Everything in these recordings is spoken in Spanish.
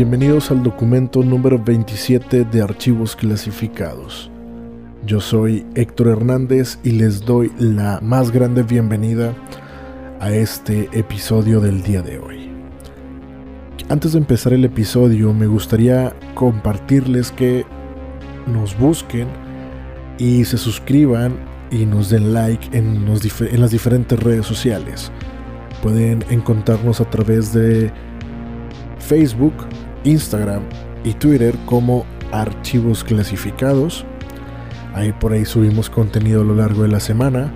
Bienvenidos al documento número 27 de archivos clasificados. Yo soy Héctor Hernández y les doy la más grande bienvenida a este episodio del día de hoy. Antes de empezar el episodio me gustaría compartirles que nos busquen y se suscriban y nos den like en, las diferentes redes sociales. Pueden encontrarnos a través de Facebook, Instagram y Twitter como archivos clasificados. Ahí por ahí subimos contenido a lo largo de la semana,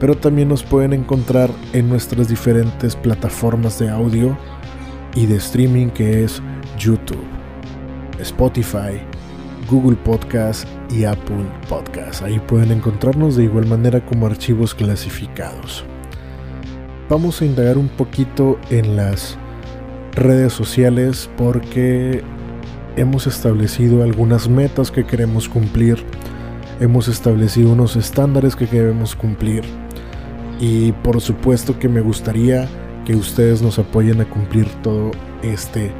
pero también nos pueden encontrar en nuestras diferentes plataformas de audio y de streaming que es YouTube, Spotify, Google Podcast y Apple Podcast. Ahí pueden encontrarnos de igual manera como archivos clasificados. Vamos a indagar un poquito en las redes sociales porque hemos establecido algunas metas que queremos cumplir, hemos establecido unos estándares que queremos cumplir y por supuesto que me gustaría que ustedes nos apoyen a cumplir todo este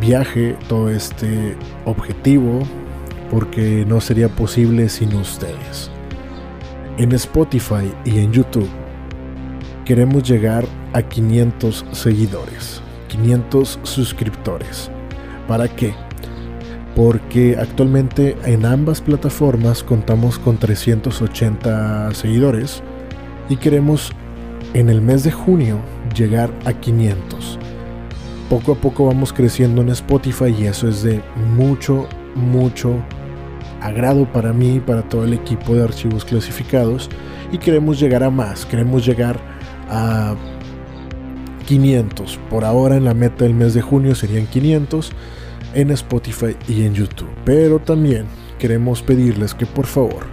viaje, todo este objetivo, porque no sería posible sin ustedes. En Spotify y en YouTube queremos llegar a 500 seguidores. 500 suscriptores. ¿Para qué? Porque actualmente en ambas plataformas contamos con 380 seguidores y queremos en el mes de junio llegar a 500. Poco a poco vamos creciendo en Spotify y eso es de mucho, mucho agrado para mí y para todo el equipo de archivos clasificados y queremos llegar a más, queremos llegar a 500. Por ahora en la meta del mes de junio serían 500 en Spotify y en YouTube. Pero también queremos pedirles que por favor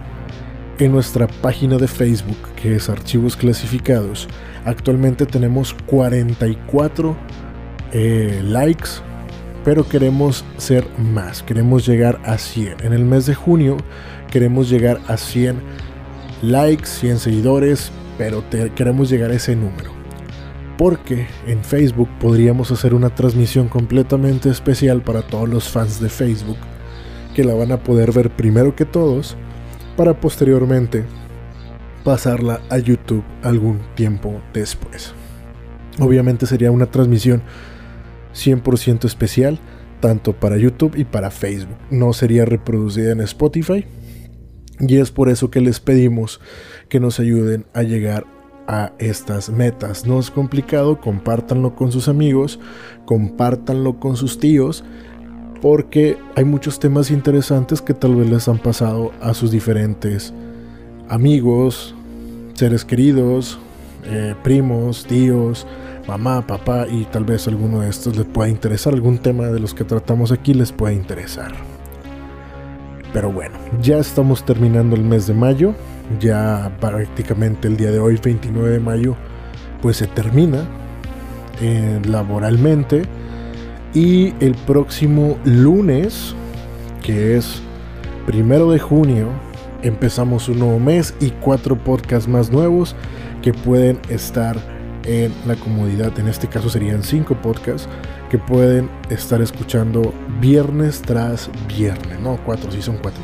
en nuestra página de Facebook que es Archivos Clasificados actualmente tenemos 44 eh, likes pero queremos ser más, queremos llegar a 100. En el mes de junio queremos llegar a 100 likes, 100 seguidores, pero queremos llegar a ese número porque en Facebook podríamos hacer una transmisión completamente especial para todos los fans de Facebook, que la van a poder ver primero que todos, para posteriormente pasarla a YouTube algún tiempo después. Obviamente sería una transmisión 100% especial, tanto para YouTube y para Facebook. No sería reproducida en Spotify. Y es por eso que les pedimos que nos ayuden a llegar a estas metas. No es complicado, compártanlo con sus amigos, compártanlo con sus tíos, porque hay muchos temas interesantes que tal vez les han pasado a sus diferentes amigos, seres queridos, eh, primos, tíos, mamá, papá y tal vez alguno de estos les pueda interesar, algún tema de los que tratamos aquí les pueda interesar. Pero bueno, ya estamos terminando el mes de mayo ya prácticamente el día de hoy, 29 de mayo, pues se termina eh, laboralmente. Y el próximo lunes, que es primero de junio, empezamos un nuevo mes y cuatro podcasts más nuevos que pueden estar en la comodidad. En este caso serían cinco podcasts que pueden estar escuchando viernes tras viernes. No, cuatro, sí son cuatro,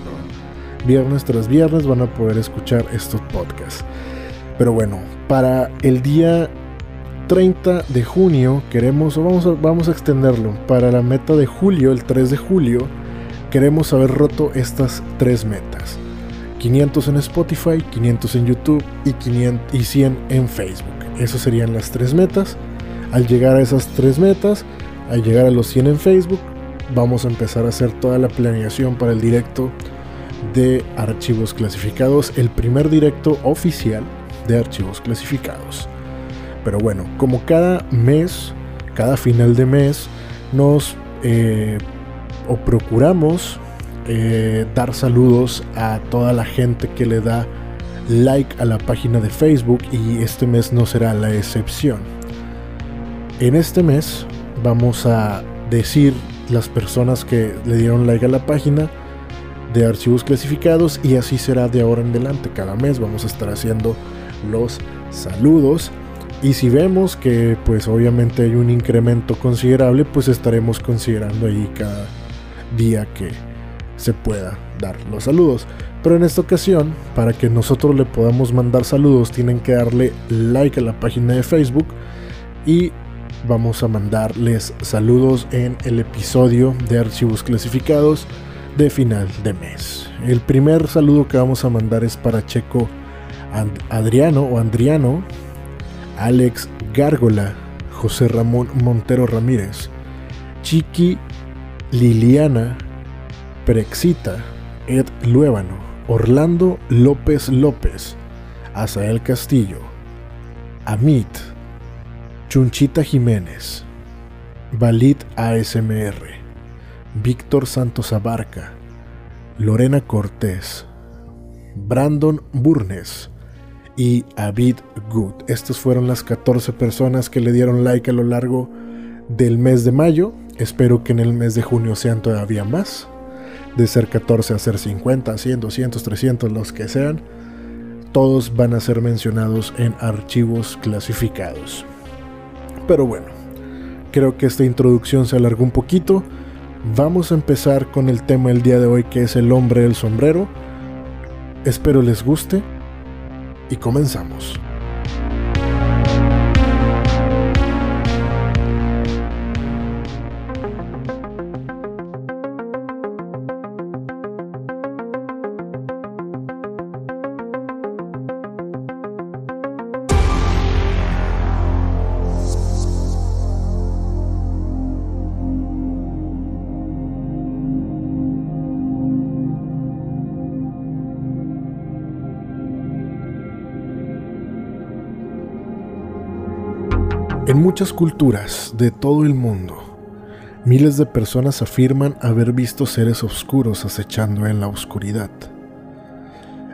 viernes tras viernes van a poder escuchar estos podcasts. Pero bueno, para el día 30 de junio queremos, vamos a, vamos a extenderlo, para la meta de julio, el 3 de julio, queremos haber roto estas tres metas. 500 en Spotify, 500 en YouTube y, 500, y 100 en Facebook. Esas serían las tres metas. Al llegar a esas tres metas, al llegar a los 100 en Facebook, vamos a empezar a hacer toda la planeación para el directo de archivos clasificados, el primer directo oficial de archivos clasificados. Pero bueno, como cada mes, cada final de mes, nos eh, o procuramos eh, dar saludos a toda la gente que le da like a la página de Facebook y este mes no será la excepción. En este mes vamos a decir las personas que le dieron like a la página de archivos clasificados y así será de ahora en adelante. Cada mes vamos a estar haciendo los saludos Y si vemos que pues obviamente hay un incremento considerable, pues estaremos considerando ahí cada día que se pueda dar los saludos. Pero en esta ocasión, para que nosotros le podamos mandar saludos, tienen que darle like a la página de Facebook y vamos a mandarles saludos en el episodio de archivos clasificados de final de mes. El primer saludo que vamos a mandar es para Checo Adriano o Andriano, Alex Gárgola, José Ramón Montero Ramírez, Chiqui Liliana Prexita, Ed Luébano, Orlando López López, Asael Castillo, Amit, Chunchita Jiménez, Valid ASMR, Víctor Santos Abarca, Lorena Cortés, Brandon Burnes y Avid Good. Estas fueron las 14 personas que le dieron like a lo largo del mes de mayo. Espero que en el mes de junio sean todavía más de ser 14 a ser 50, 100, 200, 300, los que sean, todos van a ser mencionados en archivos clasificados. Pero bueno, creo que esta introducción se alargó un poquito. Vamos a empezar con el tema del día de hoy que es el hombre del sombrero. Espero les guste y comenzamos. Muchas culturas de todo el mundo, miles de personas afirman haber visto seres oscuros acechando en la oscuridad.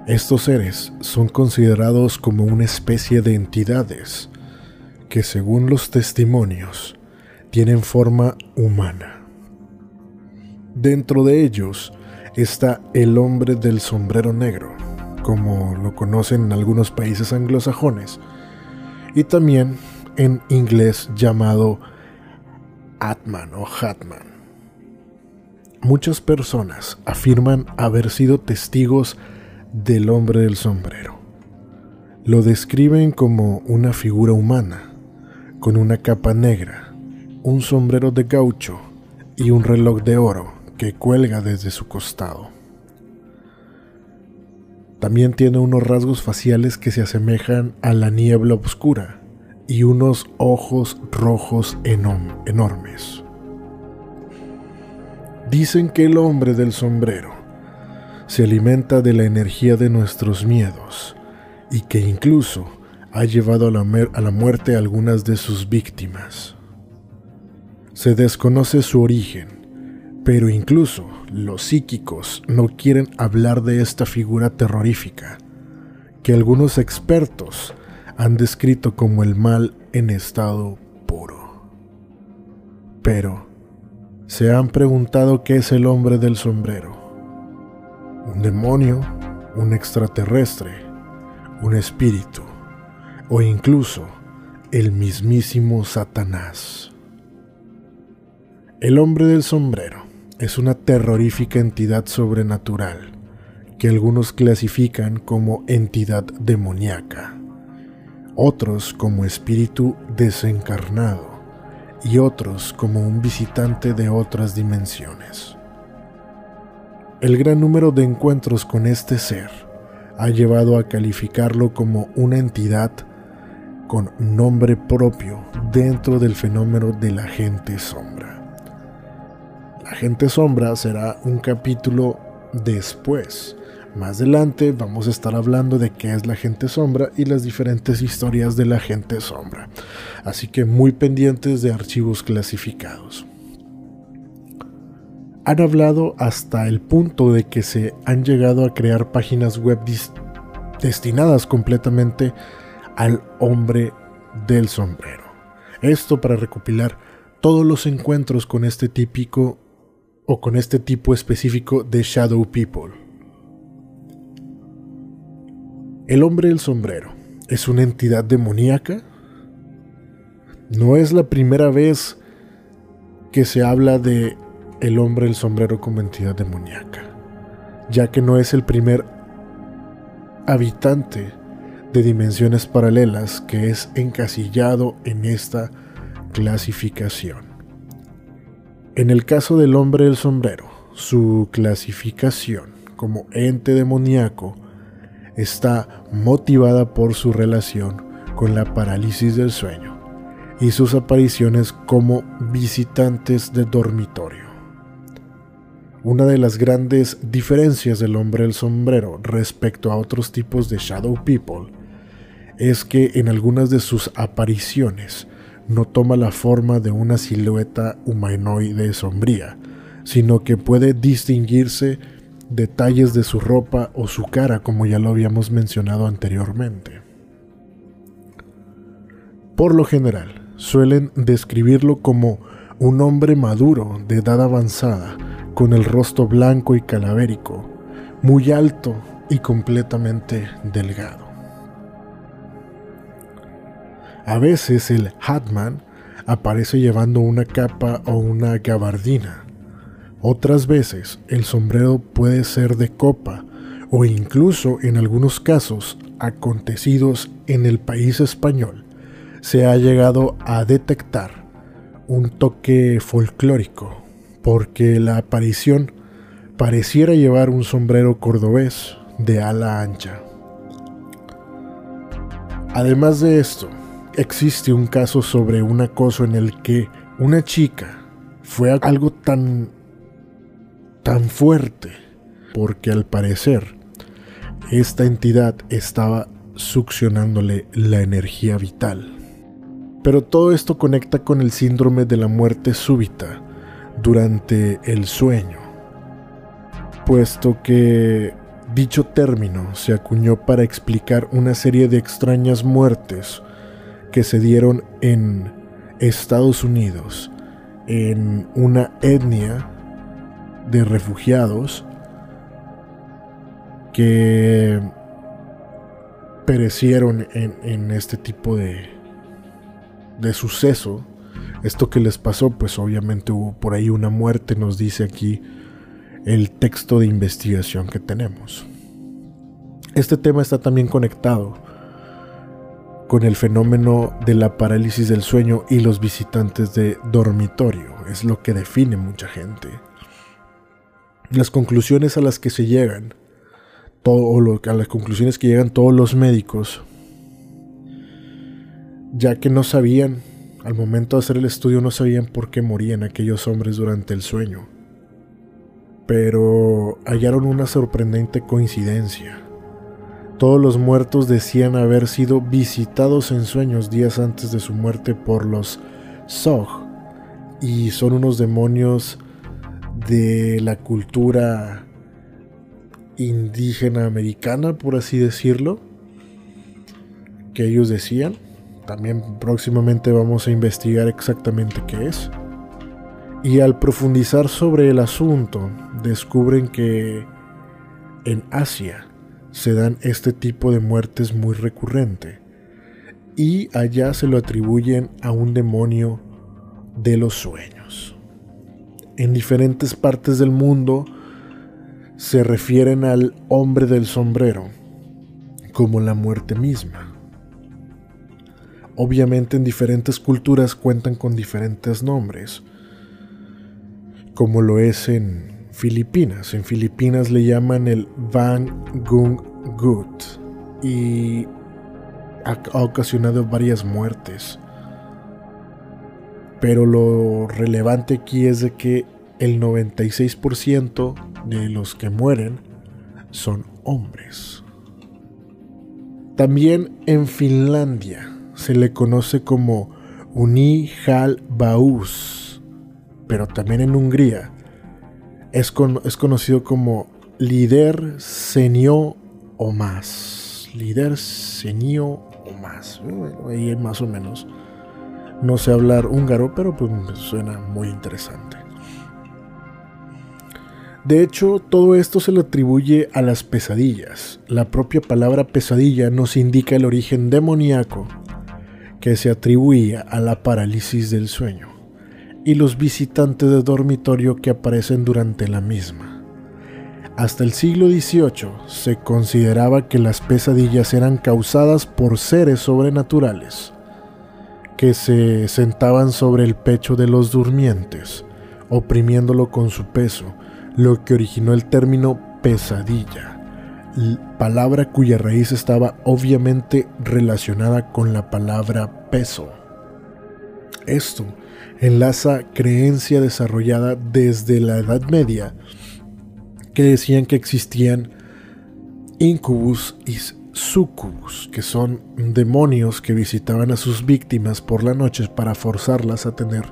Estos seres son considerados como una especie de entidades que según los testimonios tienen forma humana. Dentro de ellos está el hombre del sombrero negro, como lo conocen en algunos países anglosajones, y también en inglés llamado Atman o Hatman. Muchas personas afirman haber sido testigos del hombre del sombrero. Lo describen como una figura humana, con una capa negra, un sombrero de gaucho y un reloj de oro que cuelga desde su costado. También tiene unos rasgos faciales que se asemejan a la niebla oscura y unos ojos rojos enormes. Dicen que el hombre del sombrero se alimenta de la energía de nuestros miedos y que incluso ha llevado a la, a la muerte a algunas de sus víctimas. Se desconoce su origen, pero incluso los psíquicos no quieren hablar de esta figura terrorífica, que algunos expertos han descrito como el mal en estado puro. Pero, ¿se han preguntado qué es el hombre del sombrero? ¿Un demonio? ¿Un extraterrestre? ¿Un espíritu? ¿O incluso el mismísimo Satanás? El hombre del sombrero es una terrorífica entidad sobrenatural que algunos clasifican como entidad demoníaca otros como espíritu desencarnado y otros como un visitante de otras dimensiones. El gran número de encuentros con este ser ha llevado a calificarlo como una entidad con nombre propio dentro del fenómeno de la gente sombra. La gente sombra será un capítulo después más adelante vamos a estar hablando de qué es la gente sombra y las diferentes historias de la gente sombra. Así que muy pendientes de archivos clasificados. Han hablado hasta el punto de que se han llegado a crear páginas web destinadas completamente al hombre del sombrero. Esto para recopilar todos los encuentros con este típico o con este tipo específico de Shadow People. El hombre del sombrero es una entidad demoníaca. No es la primera vez que se habla de el hombre del sombrero con entidad demoníaca, ya que no es el primer habitante de dimensiones paralelas que es encasillado en esta clasificación. En el caso del hombre del sombrero, su clasificación como ente demoníaco está motivada por su relación con la parálisis del sueño y sus apariciones como visitantes de dormitorio. Una de las grandes diferencias del hombre del sombrero respecto a otros tipos de Shadow People es que en algunas de sus apariciones no toma la forma de una silueta humanoide sombría, sino que puede distinguirse detalles de su ropa o su cara como ya lo habíamos mencionado anteriormente. Por lo general, suelen describirlo como un hombre maduro de edad avanzada, con el rostro blanco y calavérico, muy alto y completamente delgado. A veces el Hatman aparece llevando una capa o una gabardina. Otras veces el sombrero puede ser de copa o incluso en algunos casos acontecidos en el país español se ha llegado a detectar un toque folclórico porque la aparición pareciera llevar un sombrero cordobés de ala ancha. Además de esto, existe un caso sobre un acoso en el que una chica fue algo tan tan fuerte porque al parecer esta entidad estaba succionándole la energía vital. Pero todo esto conecta con el síndrome de la muerte súbita durante el sueño, puesto que dicho término se acuñó para explicar una serie de extrañas muertes que se dieron en Estados Unidos, en una etnia de refugiados que perecieron en, este tipo de, de suceso. Esto que les pasó, pues obviamente hubo por ahí una muerte, nos dice aquí el texto de investigación que tenemos. Este tema está también conectado con el fenómeno de la parálisis del sueño y los visitantes de dormitorio. Es lo que define mucha gente. Las conclusiones a las que se llegan, todo, a las conclusiones que llegan todos los médicos, ya que no sabían, al momento de hacer el estudio no sabían por qué morían aquellos hombres durante el sueño. Pero hallaron una sorprendente coincidencia todos los muertos decían haber sido visitados en sueños días antes de su muerte por los Zog, y son unos demonios de la cultura indígena americana, por así decirlo, que ellos decían. También próximamente vamos a investigar exactamente qué es. Y al profundizar sobre el asunto, descubren que en Asia se dan este tipo de muertes muy recurrente y allá se lo atribuyen a un demonio de los sueños. En diferentes partes del mundo se refieren al hombre del sombrero como la muerte misma. Obviamente en diferentes culturas cuentan con diferentes nombres, como lo es en Filipinas. En Filipinas le llaman el Van Gung Gut y ha, ocasionado varias muertes. Pero lo relevante aquí es de que el 96% de los que mueren son hombres. También en Finlandia se le conoce como Unihal Baus, pero también en Hungría es, conocido como líder senio o más. Líder senio o más. ahí más o menos. No sé hablar húngaro, pero pues suena muy interesante. De hecho, todo esto se le atribuye a las pesadillas. La propia palabra pesadilla nos indica el origen demoníaco que se atribuía a la parálisis del sueño, y los visitantes de dormitorio que aparecen durante la misma. Hasta el siglo XVIII se consideraba que las pesadillas eran causadas por seres sobrenaturales, que se sentaban sobre el pecho de los durmientes, oprimiéndolo con su peso, lo que originó el término pesadilla palabra cuya raíz estaba obviamente relacionada con la palabra peso. Esto enlaza creencia desarrollada desde la Edad Media que decían que existían incubus y sucubus, que son demonios que visitaban a sus víctimas por la noche para forzarlas a tener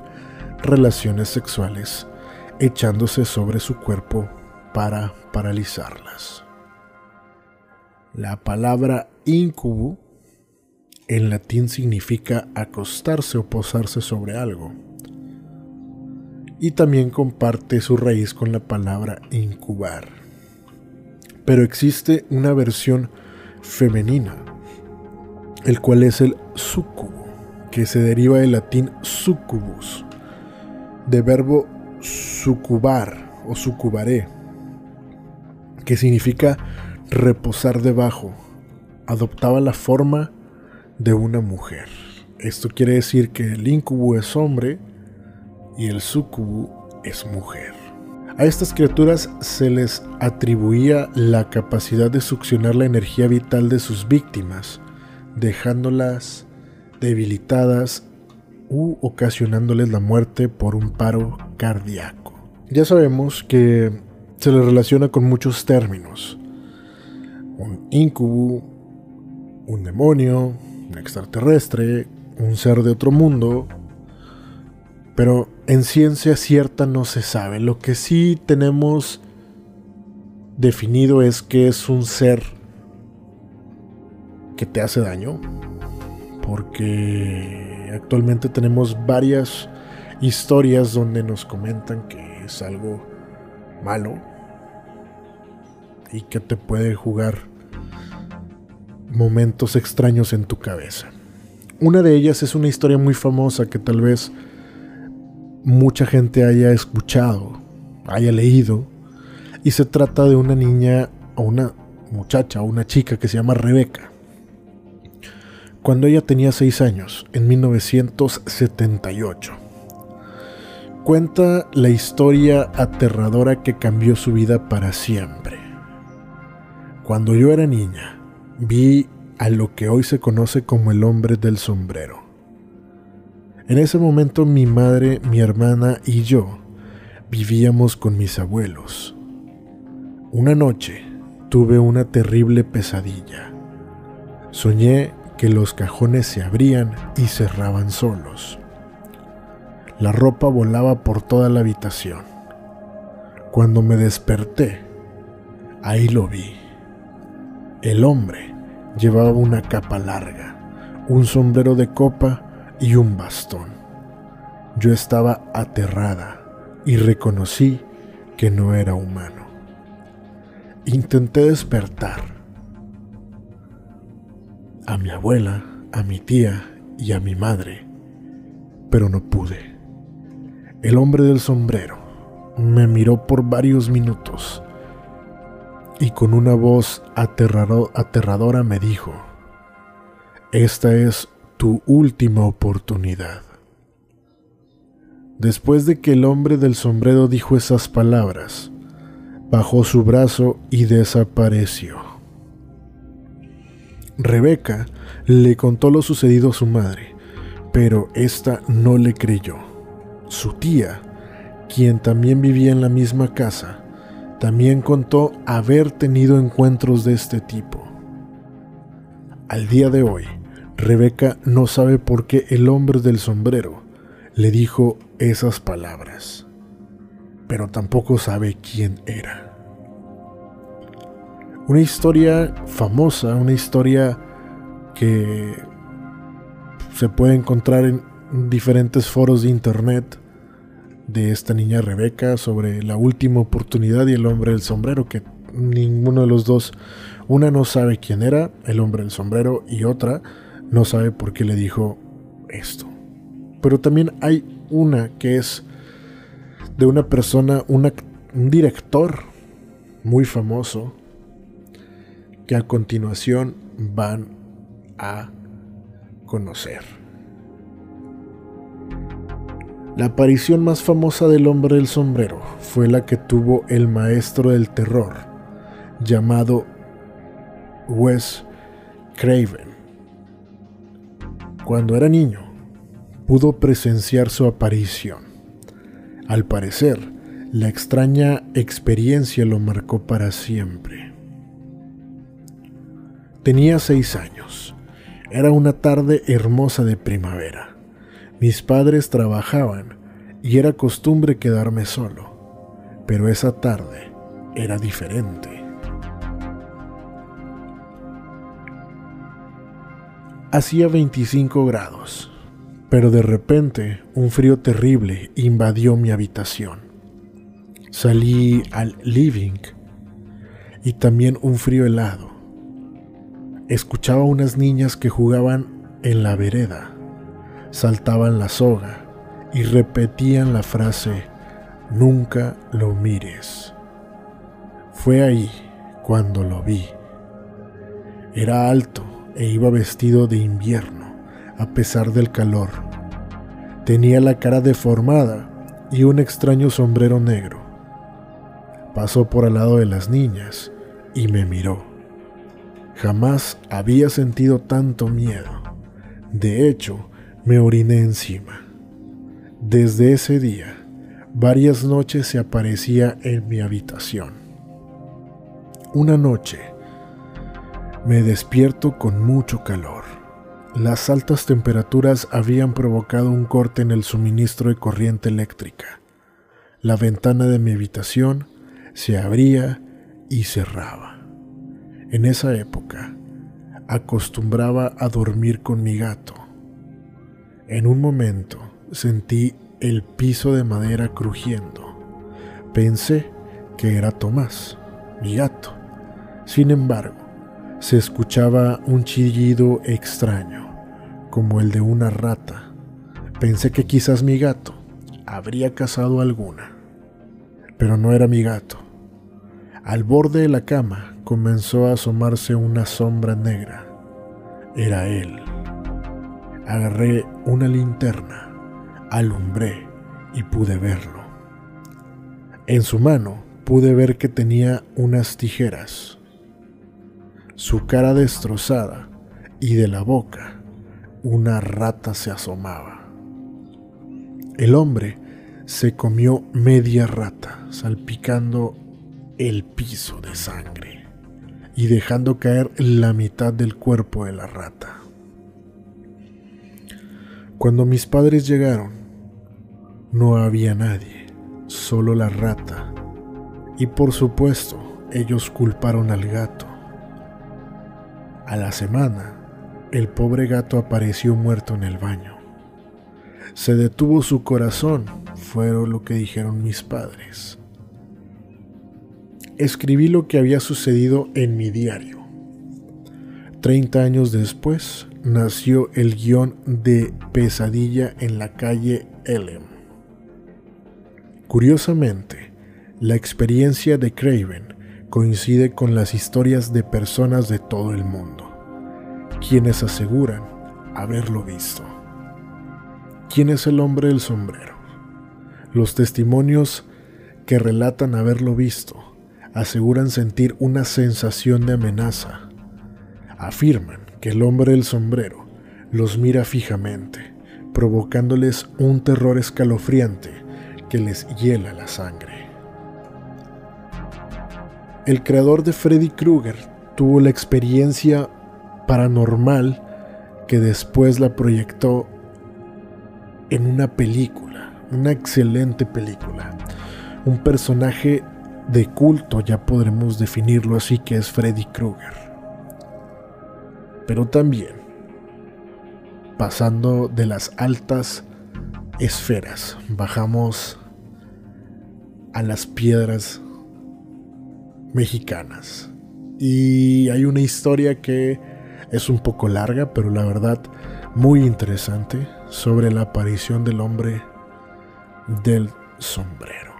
relaciones sexuales, echándose sobre su cuerpo para paralizarlas. La palabra incubo en latín significa acostarse o posarse sobre algo. Y también comparte su raíz con la palabra incubar. Pero existe una versión femenina, el cual es el sucubo, que se deriva del latín succubus, de verbo sucubar o sucubaré, que significa reposar debajo, adoptaba la forma de una mujer. Esto quiere decir que el incubo es hombre y el sucubo es mujer. A estas criaturas se les atribuía la capacidad de succionar la energía vital de sus víctimas, dejándolas debilitadas u ocasionándoles la muerte por un paro cardíaco. Ya sabemos que se les relaciona con muchos términos, un incubo, un demonio, un extraterrestre, un ser de otro mundo, pero en ciencia cierta no se sabe. Lo que sí tenemos definido es que es un ser que te hace daño, porque actualmente tenemos varias historias donde nos comentan que es algo malo y que te puede jugar momentos extraños en tu cabeza. Una de ellas es una historia muy famosa que tal vez mucha gente haya escuchado, haya leído, y se trata de una niña o una muchacha o una chica que se llama Rebeca. Cuando ella tenía 6 años, en 1978. Cuenta la historia aterradora que cambió su vida para siempre. Cuando yo era niña, vi a lo que hoy se conoce como el hombre del sombrero. En ese momento mi madre, mi hermana y yo vivíamos con mis abuelos. Una noche tuve una terrible pesadilla. Soñé que los cajones se abrían y cerraban solos. La ropa volaba por toda la habitación. Cuando me desperté, ahí lo vi. El hombre llevaba una capa larga, un sombrero de copa y un bastón. Yo estaba aterrada y reconocí que no era humano. Intenté despertar a mi abuela, a mi tía y a mi madre, pero no pude. El hombre del sombrero me miró por varios minutos y con una voz aterradora me dijo, esta es tu última oportunidad. Después de que el hombre del sombrero dijo esas palabras, bajó su brazo y desapareció. Rebeca le contó lo sucedido a su madre, pero ésta no le creyó. Su tía, quien también vivía en la misma casa, también contó haber tenido encuentros de este tipo. Al día de hoy, Rebeca no sabe por qué el hombre del sombrero le dijo esas palabras, pero tampoco sabe quién era. Una historia famosa, una historia que se puede encontrar en diferentes foros de internet, de esta niña Rebeca sobre la última oportunidad y el hombre del sombrero, que ninguno de los dos, una no sabe quién era el hombre del sombrero y otra no sabe por qué le dijo esto. Pero también hay una que es de una persona, un director muy famoso, que a continuación van a conocer. La aparición más famosa del hombre del sombrero fue la que tuvo el maestro del terror, llamado Wes Craven. Cuando era niño, pudo presenciar su aparición. Al parecer, la extraña experiencia lo marcó para siempre. Tenía seis años. Era una tarde hermosa de primavera. Mis padres trabajaban y era costumbre quedarme solo, pero esa tarde era diferente. Hacía 25 grados, pero de repente un frío terrible invadió mi habitación. Salí al living y también un frío helado. Escuchaba unas niñas que jugaban en la vereda, saltaban la soga y repetían la frase, nunca lo mires. Fue ahí cuando lo vi. Era alto e iba vestido de invierno, a pesar del calor. Tenía la cara deformada y un extraño sombrero negro. Pasó por al lado de las niñas y me miró. Jamás había sentido tanto miedo. De hecho, me oriné encima. Desde ese día, varias noches se aparecía en mi habitación. Una noche, me despierto con mucho calor. Las altas temperaturas habían provocado un corte en el suministro de corriente eléctrica. La ventana de mi habitación se abría y cerraba. En esa época, acostumbraba a dormir con mi gato. En un momento sentí el piso de madera crujiendo. Pensé que era Tomás, mi gato. Sin embargo, se escuchaba un chillido extraño, como el de una rata. Pensé que quizás mi gato habría cazado alguna, pero no era mi gato. Al borde de la cama comenzó a asomarse una sombra negra. Era él. Agarré una linterna, alumbré y pude verlo. En su mano pude ver que tenía unas tijeras. Su cara destrozada y de la boca una rata se asomaba. El hombre se comió media rata, salpicando el piso de sangre y dejando caer la mitad del cuerpo de la rata. Cuando mis padres llegaron, no había nadie, solo la rata. Y por supuesto, ellos culparon al gato. A la semana, el pobre gato apareció muerto en el baño. Se detuvo su corazón, fue lo que dijeron mis padres escribí lo que había sucedido en mi diario. Treinta años después nació el guion de Pesadilla en la calle Elm. Curiosamente, la experiencia de Craven coincide con las historias de personas de todo el mundo, quienes aseguran haberlo visto. ¿Quién es el hombre del sombrero? Los testimonios que relatan haberlo visto aseguran sentir una sensación de amenaza. Afirman que el hombre del sombrero los mira fijamente, provocándoles un terror escalofriante que les hiela la sangre. El creador de Freddy Krueger tuvo la experiencia paranormal que después la proyectó en una película, una excelente película. Un personaje de culto, ya podremos definirlo así, que es Freddy Krueger. Pero también, pasando de las altas esferas, bajamos a las piedras mexicanas. Y hay una historia que es un poco larga, pero la verdad muy interesante sobre la aparición del hombre del sombrero.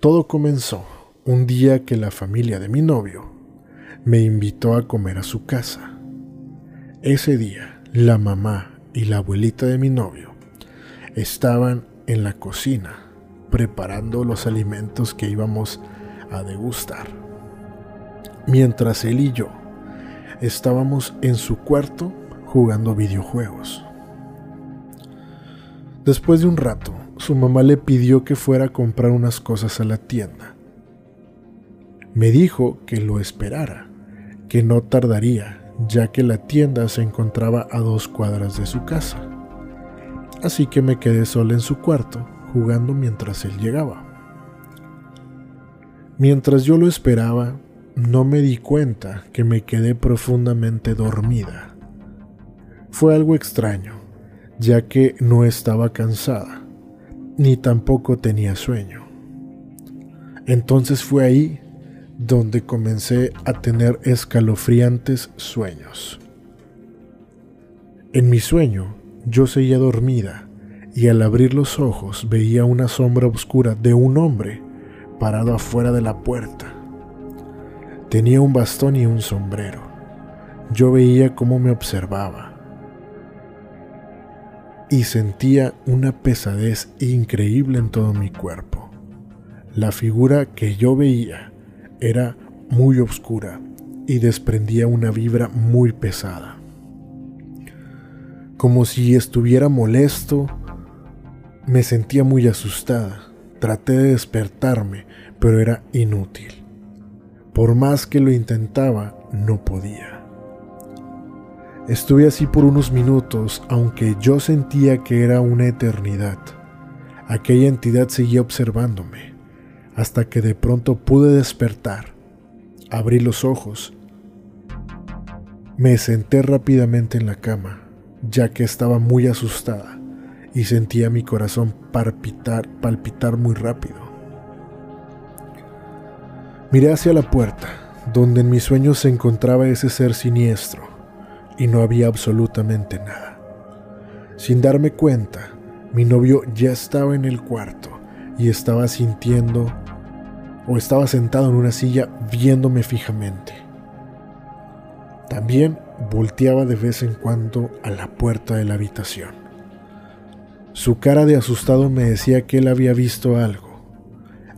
Todo comenzó un día que la familia de mi novio me invitó a comer a su casa. Ese día, la mamá y la abuelita de mi novio estaban en la cocina preparando los alimentos que íbamos a degustar. Mientras él y yo estábamos en su cuarto jugando videojuegos. Después de un rato, su mamá le pidió que fuera a comprar unas cosas a la tienda. Me dijo que lo esperara, que no tardaría, ya que la tienda se encontraba a dos cuadras de su casa. Así que me quedé sola en su cuarto, jugando mientras él llegaba. Mientras yo lo esperaba, no me di cuenta que me quedé profundamente dormida. Fue algo extraño, ya que no estaba cansada, ni tampoco tenía sueño. Entonces fue ahí donde comencé a tener escalofriantes sueños. En mi sueño yo seguía dormida y al abrir los ojos veía una sombra oscura de un hombre parado afuera de la puerta. Tenía un bastón y un sombrero. Yo veía cómo me observaba y sentía una pesadez increíble en todo mi cuerpo. La figura que yo veía era muy oscura y desprendía una vibra muy pesada. Como si estuviera molesto, me sentía muy asustada. Traté de despertarme, pero era inútil. Por más que lo intentaba, no podía. Estuve así por unos minutos, aunque yo sentía que era una eternidad. Aquella entidad seguía observándome, hasta que de pronto pude despertar. Abrí los ojos. Me senté rápidamente en la cama, ya que estaba muy asustada y sentía mi corazón palpitar, palpitar muy rápido. Miré hacia la puerta, donde en mis sueños se encontraba ese ser siniestro, y no había absolutamente nada. Sin darme cuenta, mi novio ya estaba en el cuarto y estaba sintiendo o estaba sentado en una silla viéndome fijamente. También volteaba de vez en cuando a la puerta de la habitación. Su cara de asustado me decía que él había visto algo,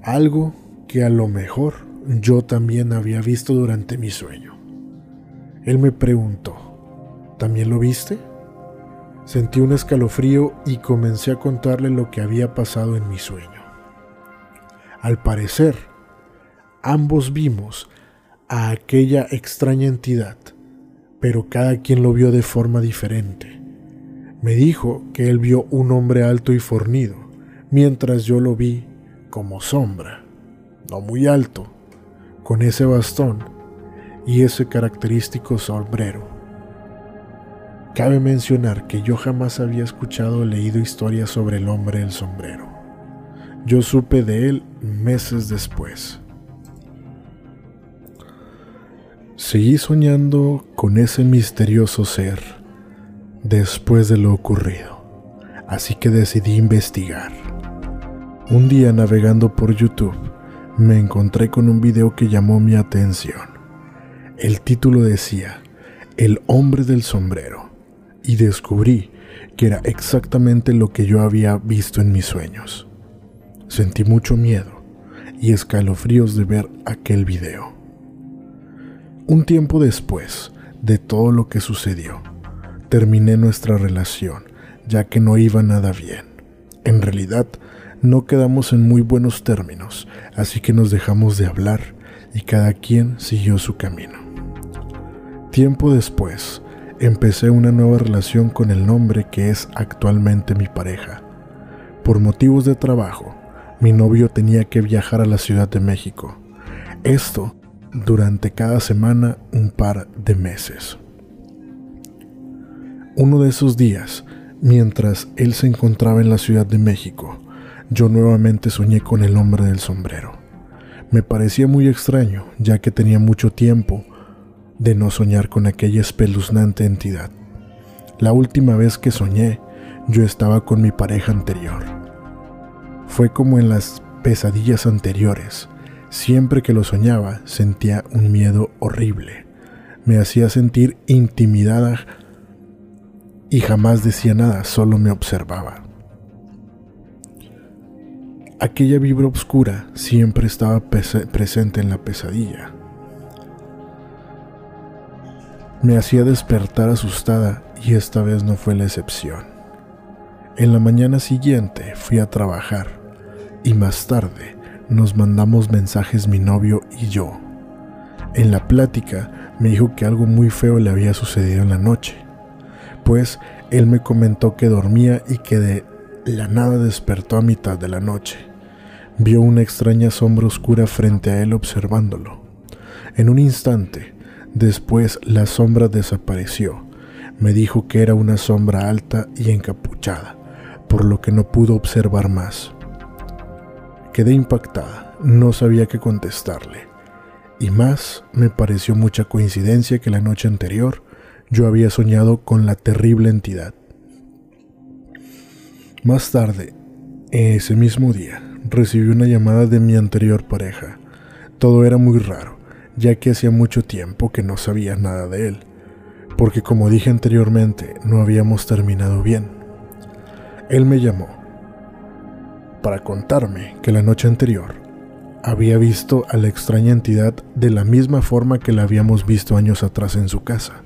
algo que a lo mejor yo también había visto durante mi sueño. Él me preguntó, ¿también lo viste? Sentí un escalofrío y comencé a contarle lo que había pasado en mi sueño. Al parecer, ambos vimos a aquella extraña entidad, pero cada quien lo vio de forma diferente. Me dijo que él vio un hombre alto y fornido, mientras yo lo vi como sombra, no muy alto, con ese bastón y ese característico sombrero. Cabe mencionar que yo jamás había escuchado o leído historias sobre el hombre del sombrero. Yo supe de él meses después. Seguí soñando con ese misterioso ser después de lo ocurrido, así que decidí investigar. Un día navegando por YouTube, me encontré con un video que llamó mi atención. El título decía El hombre del sombrero y descubrí que era exactamente lo que yo había visto en mis sueños. Sentí mucho miedo y escalofríos de ver aquel video. Un tiempo después de todo lo que sucedió, terminé nuestra relación ya que no iba nada bien. En realidad, no quedamos en muy buenos términos, así que nos dejamos de hablar y cada quien siguió su camino. Tiempo después, empecé una nueva relación con el nombre que es actualmente mi pareja. Por motivos de trabajo, mi novio tenía que viajar a la Ciudad de México. Esto durante cada semana un par de meses. Uno de esos días, mientras él se encontraba en la Ciudad de México, yo nuevamente soñé con el hombre del sombrero. Me parecía muy extraño, ya que tenía mucho tiempo de no soñar con aquella espeluznante entidad. La última vez que soñé, yo estaba con mi pareja anterior. Fue como en las pesadillas anteriores. Siempre que lo soñaba sentía un miedo horrible. Me hacía sentir intimidada y jamás decía nada, solo me observaba. Aquella vibra oscura siempre estaba presente en la pesadilla. Me hacía despertar asustada y esta vez no fue la excepción. En la mañana siguiente fui a trabajar y más tarde nos mandamos mensajes mi novio y yo. En la plática me dijo que algo muy feo le había sucedido en la noche, él me comentó que dormía y que de la nada despertó a mitad de la noche. Vio una extraña sombra oscura frente a él observándolo. En un instante, después la sombra desapareció. Me dijo que era una sombra alta y encapuchada por lo que no pudo observar más. Quedé impactada, no sabía qué contestarle. Y más me pareció mucha coincidencia que la noche anterior yo había soñado con la terrible entidad. Más tarde, ese mismo día, recibí una llamada de mi anterior pareja. Todo era muy raro, ya que hacía mucho tiempo que no sabía nada de él, porque como dije anteriormente, no habíamos terminado bien. Él me llamó para contarme que la noche anterior había visto a la extraña entidad de la misma forma que la habíamos visto años atrás en su casa.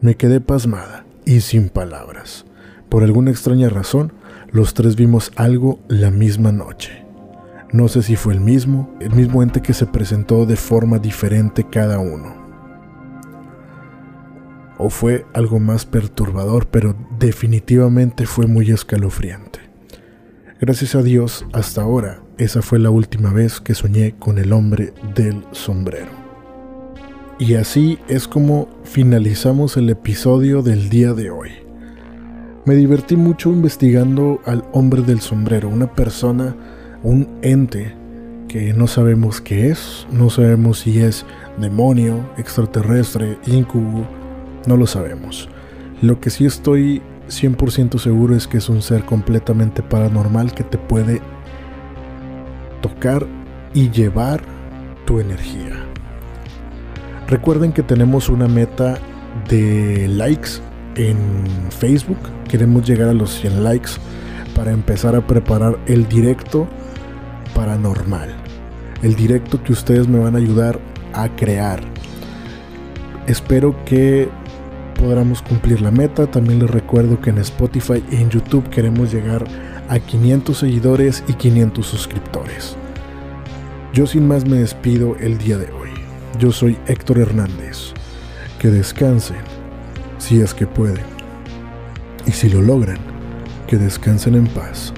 Me quedé pasmada y sin palabras. Por alguna extraña razón, los tres vimos algo la misma noche. No sé si fue el mismo, el mismo ente que se presentó de forma diferente cada uno o fue algo más perturbador, pero definitivamente fue muy escalofriante. Gracias a Dios, hasta ahora, esa fue la última vez que soñé con el hombre del sombrero. Y así es como finalizamos el episodio del día de hoy. Me divertí mucho investigando al hombre del sombrero, una persona, un ente que no sabemos qué es, no sabemos si es demonio, extraterrestre, incubo, no lo sabemos. Lo que sí estoy 100% seguro es que es un ser completamente paranormal que te puede tocar y llevar tu energía. Recuerden que tenemos una meta de likes en Facebook. Queremos llegar a los 100 likes para empezar a preparar el directo paranormal. El directo que ustedes me van a ayudar a crear. Espero que podamos cumplir la meta. También les recuerdo que en Spotify y en YouTube queremos llegar a 500 seguidores y 500 suscriptores. Yo sin más me despido el día de hoy. Yo soy Héctor Hernández. Que descansen, si es que pueden. Y si lo logran, que descansen en paz.